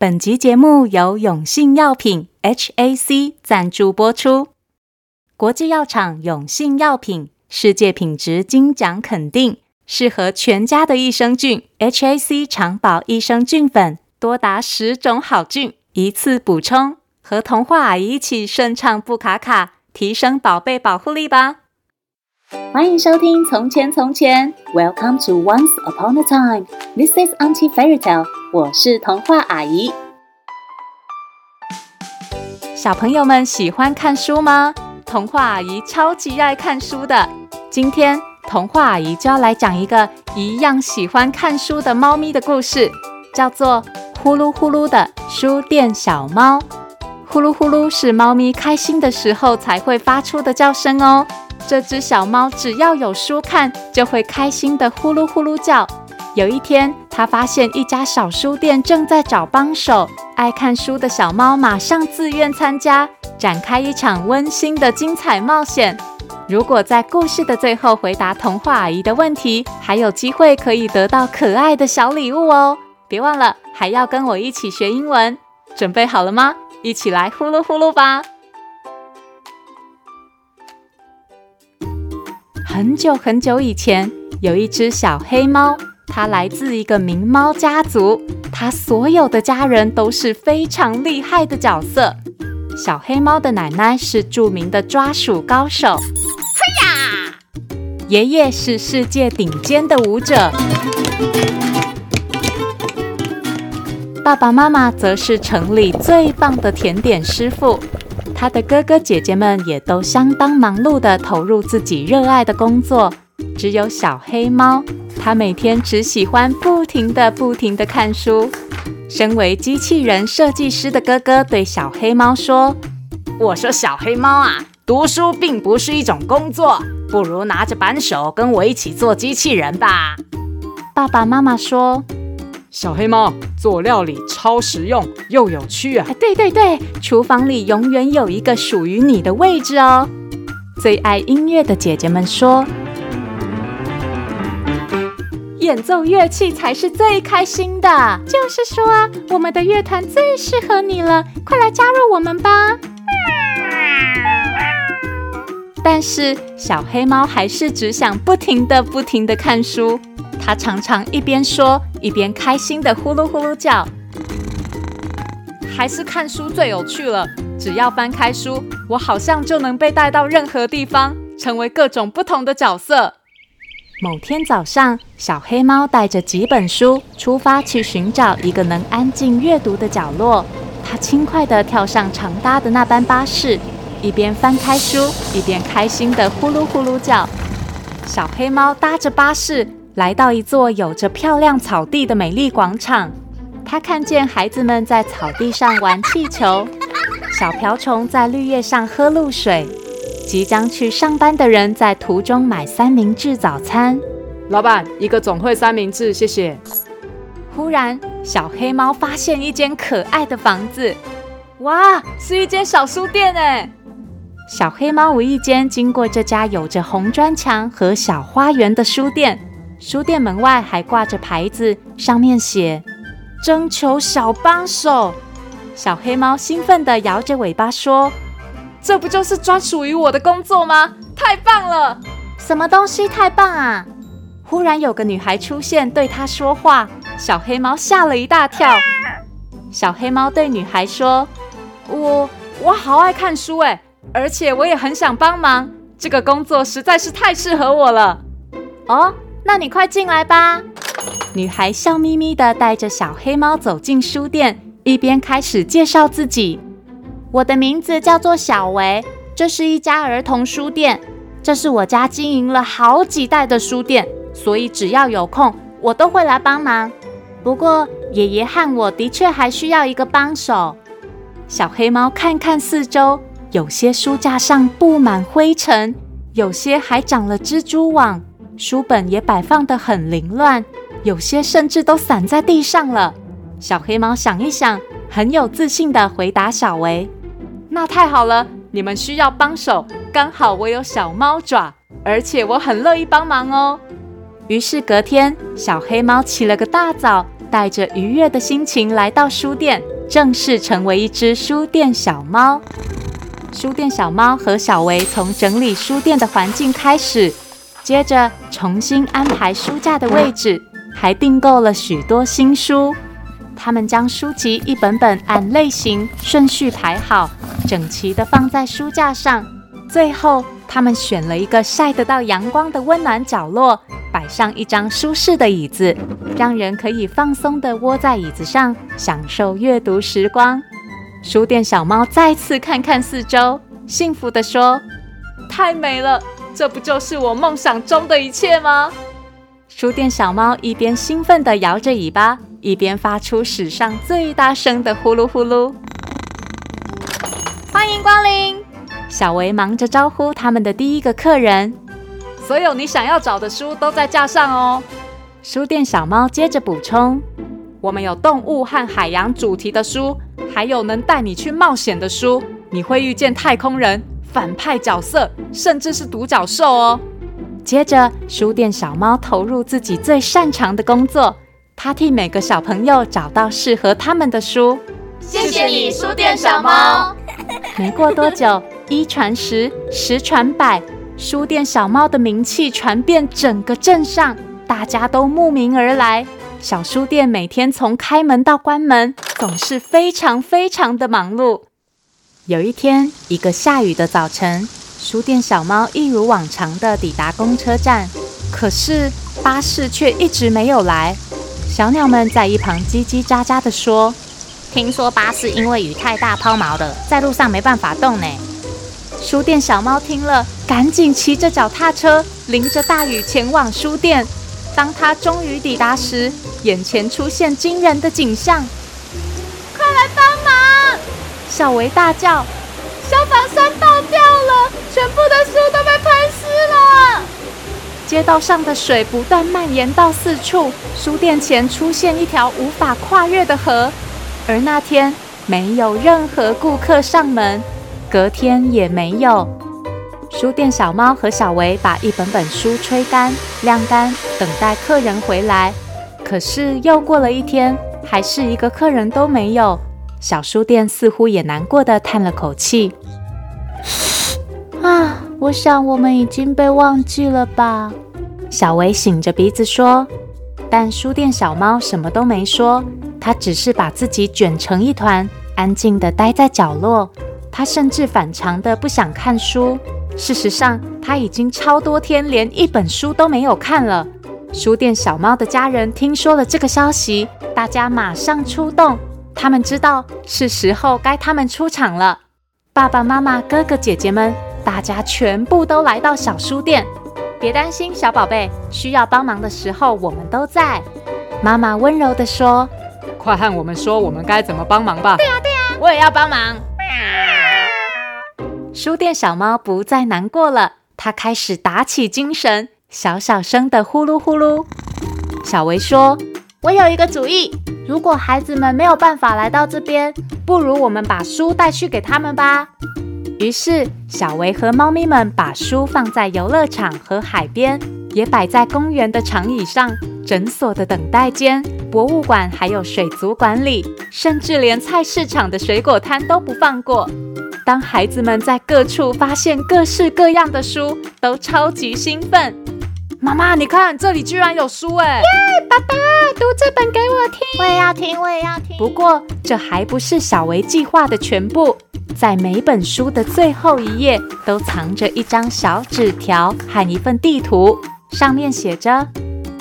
本集节目由永信药品 （HAC） 赞助播出。国际药厂永信药品，世界品质金奖肯定，适合全家的益生菌。HAC 长保益生菌粉，多达十种好菌，一次补充，和童话阿姨一起顺畅不卡卡，提升宝贝保护力吧。欢迎收听《从前从前》，Welcome to Once Upon a Time，This is Auntie Fairy Tale。我是童话阿姨。小朋友们喜欢看书吗？童话阿姨超级爱看书的。今天童话阿姨就要来讲一个一样喜欢看书的猫咪的故事，叫做《呼噜呼噜的书店小猫》。呼噜呼噜是猫咪开心的时候才会发出的叫声哦。这只小猫只要有书看，就会开心的呼噜呼噜叫。有一天，他发现一家小书店正在找帮手，爱看书的小猫马上自愿参加，展开一场温馨的精彩冒险。如果在故事的最后回答童话阿姨的问题，还有机会可以得到可爱的小礼物哦！别忘了，还要跟我一起学英文，准备好了吗？一起来呼噜呼噜吧！很久很久以前，有一只小黑猫。它来自一个名猫家族，它所有的家人都是非常厉害的角色。小黑猫的奶奶是著名的抓鼠高手，嘿呀！爷爷是世界顶尖的舞者，爸爸妈妈则是城里最棒的甜点师傅。他的哥哥姐姐们也都相当忙碌地投入自己热爱的工作。只有小黑猫，它每天只喜欢不停地、不停地看书。身为机器人设计师的哥哥对小黑猫说：“我说小黑猫啊，读书并不是一种工作，不如拿着扳手跟我一起做机器人吧。”爸爸妈妈说：“小黑猫做料理超实用又有趣啊！”对对对，厨房里永远有一个属于你的位置哦。最爱音乐的姐姐们说。演奏乐器才是最开心的。就是说啊，我们的乐团最适合你了，快来加入我们吧！但是小黑猫还是只想不停的、不停的看书。它常常一边说，一边开心地呼噜呼噜叫。还是看书最有趣了。只要翻开书，我好像就能被带到任何地方，成为各种不同的角色。某天早上，小黑猫带着几本书出发去寻找一个能安静阅读的角落。它轻快地跳上常搭的那班巴士，一边翻开书，一边开心地呼噜呼噜叫。小黑猫搭着巴士来到一座有着漂亮草地的美丽广场。他看见孩子们在草地上玩气球，小瓢虫在绿叶上喝露水。即将去上班的人在途中买三明治早餐。老板，一个总会三明治，谢谢。忽然，小黑猫发现一间可爱的房子。哇，是一间小书店哎！小黑猫无意间经过这家有着红砖墙和小花园的书店，书店门外还挂着牌子，上面写“征求小帮手”。小黑猫兴奋地摇着尾巴说。这不就是专属于我的工作吗？太棒了！什么东西太棒啊？忽然有个女孩出现，对她说话。小黑猫吓了一大跳。小黑猫对女孩说：“我我好爱看书诶，而且我也很想帮忙。这个工作实在是太适合我了。”哦，那你快进来吧。女孩笑眯眯地带着小黑猫走进书店，一边开始介绍自己。我的名字叫做小维，这是一家儿童书店，这是我家经营了好几代的书店，所以只要有空，我都会来帮忙。不过爷爷和我的确还需要一个帮手。小黑猫看看四周，有些书架上布满灰尘，有些还长了蜘蛛网，书本也摆放得很凌乱，有些甚至都散在地上了。小黑猫想一想，很有自信地回答小维。那太好了，你们需要帮手，刚好我有小猫爪，而且我很乐意帮忙哦。于是隔天，小黑猫起了个大早，带着愉悦的心情来到书店，正式成为一只书店小猫。书店小猫和小维从整理书店的环境开始，接着重新安排书架的位置，还订购了许多新书。他们将书籍一本本按类型顺序排好，整齐地放在书架上。最后，他们选了一个晒得到阳光的温暖角落，摆上一张舒适的椅子，让人可以放松地窝在椅子上，享受阅读时光。书店小猫再次看看四周，幸福地说：“太美了，这不就是我梦想中的一切吗？”书店小猫一边兴奋地摇着尾巴，一边发出史上最大声的呼噜呼噜。欢迎光临！小维忙着招呼他们的第一个客人。所有你想要找的书都在架上哦。书店小猫接着补充：“我们有动物和海洋主题的书。”还有能带你去冒险的书，你会遇见太空人、反派角色，甚至是独角兽哦。接着，书店小猫投入自己最擅长的工作，它替每个小朋友找到适合他们的书。谢谢你，书店小猫。没过多久，一传十，十传百，书店小猫的名气传遍整个镇上，大家都慕名而来。小书店每天从开门到关门，总是非常非常的忙碌。有一天，一个下雨的早晨，书店小猫一如往常的抵达公车站，可是巴士却一直没有来。小鸟们在一旁叽叽喳喳地说：“听说巴士因为雨太大抛锚了，在路上没办法动呢。”书店小猫听了，赶紧骑着脚踏车，淋着大雨前往书店。当它终于抵达时，眼前出现惊人的景象！小维大叫：“消防栓爆掉了，全部的书都被喷湿了！”街道上的水不断蔓延到四处，书店前出现一条无法跨越的河。而那天没有任何顾客上门，隔天也没有。书店小猫和小维把一本本书吹干、晾干，等待客人回来。可是又过了一天，还是一个客人都没有。小书店似乎也难过的叹了口气：“ 啊，我想我们已经被忘记了吧？”小维擤着鼻子说。但书店小猫什么都没说，它只是把自己卷成一团，安静的待在角落。它甚至反常的不想看书。事实上，它已经超多天连一本书都没有看了。书店小猫的家人听说了这个消息，大家马上出动。他们知道是时候该他们出场了。爸爸妈妈、哥哥姐姐们，大家全部都来到小书店。别担心，小宝贝，需要帮忙的时候我们都在。妈妈温柔地说：“快和我们说，我们该怎么帮忙吧？”对呀，对呀，我也要帮忙。书店小猫不再难过了，它开始打起精神，小小声的呼噜呼噜。小维说：“我有一个主意，如果孩子们没有办法来到这边，不如我们把书带去给他们吧。”于是，小维和猫咪们把书放在游乐场和海边，也摆在公园的长椅上、诊所的等待间、博物馆还有水族馆里，甚至连菜市场的水果摊都不放过。当孩子们在各处发现各式各样的书，都超级兴奋。妈妈，你看这里居然有书哎！耶，爸爸，读这本给我听。我也要听，我也要听。不过这还不是小维计划的全部，在每本书的最后一页都藏着一张小纸条和一份地图，上面写着：“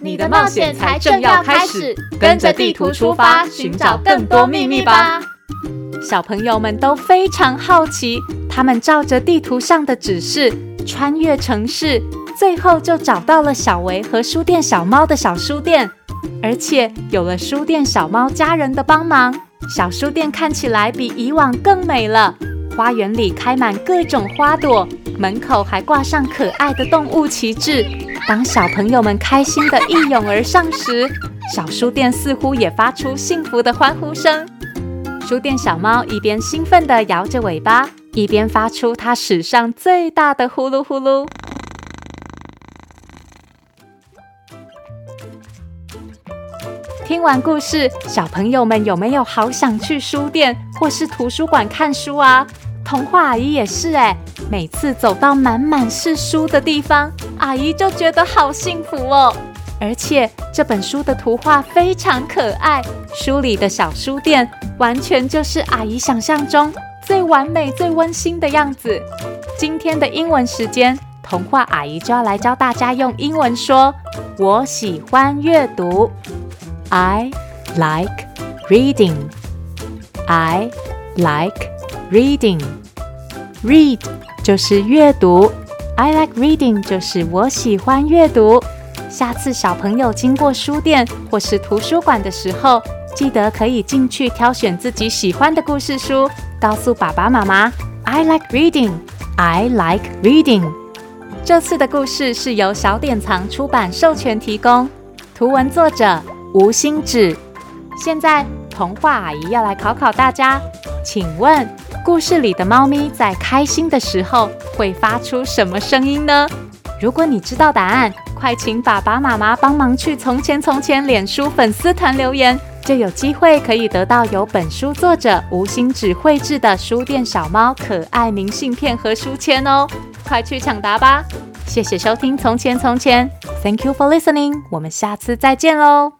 你的冒险才正要开始，跟着地图出发，寻找更多秘密吧。”小朋友们都非常好奇，他们照着地图上的指示穿越城市，最后就找到了小维和书店小猫的小书店。而且有了书店小猫家人的帮忙，小书店看起来比以往更美了。花园里开满各种花朵，门口还挂上可爱的动物旗帜。当小朋友们开心地一拥而上时，小书店似乎也发出幸福的欢呼声。书店小猫一边兴奋地摇着尾巴，一边发出它史上最大的呼噜呼噜。听完故事，小朋友们有没有好想去书店或是图书馆看书啊？童话阿姨也是哎，每次走到满满是书的地方，阿姨就觉得好幸福哦。而且这本书的图画非常可爱，书里的小书店完全就是阿姨想象中最完美、最温馨的样子。今天的英文时间，童话阿姨就要来教大家用英文说：“我喜欢阅读。” I like reading. I like reading. Read 就是阅读，I like reading 就是我喜欢阅读。下次小朋友经过书店或是图书馆的时候，记得可以进去挑选自己喜欢的故事书，告诉爸爸妈妈：I like reading. I like reading. 这次的故事是由小典藏出版授权提供，图文作者。吴欣芷，现在童话阿姨要来考考大家，请问故事里的猫咪在开心的时候会发出什么声音呢？如果你知道答案，快请爸爸妈妈帮忙去《从前从前》脸书粉丝团留言，就有机会可以得到由本书作者吴欣芷绘制的书店小猫可爱明信片和书签哦！快去抢答吧！谢谢收听《从前从前》，Thank you for listening，我们下次再见喽！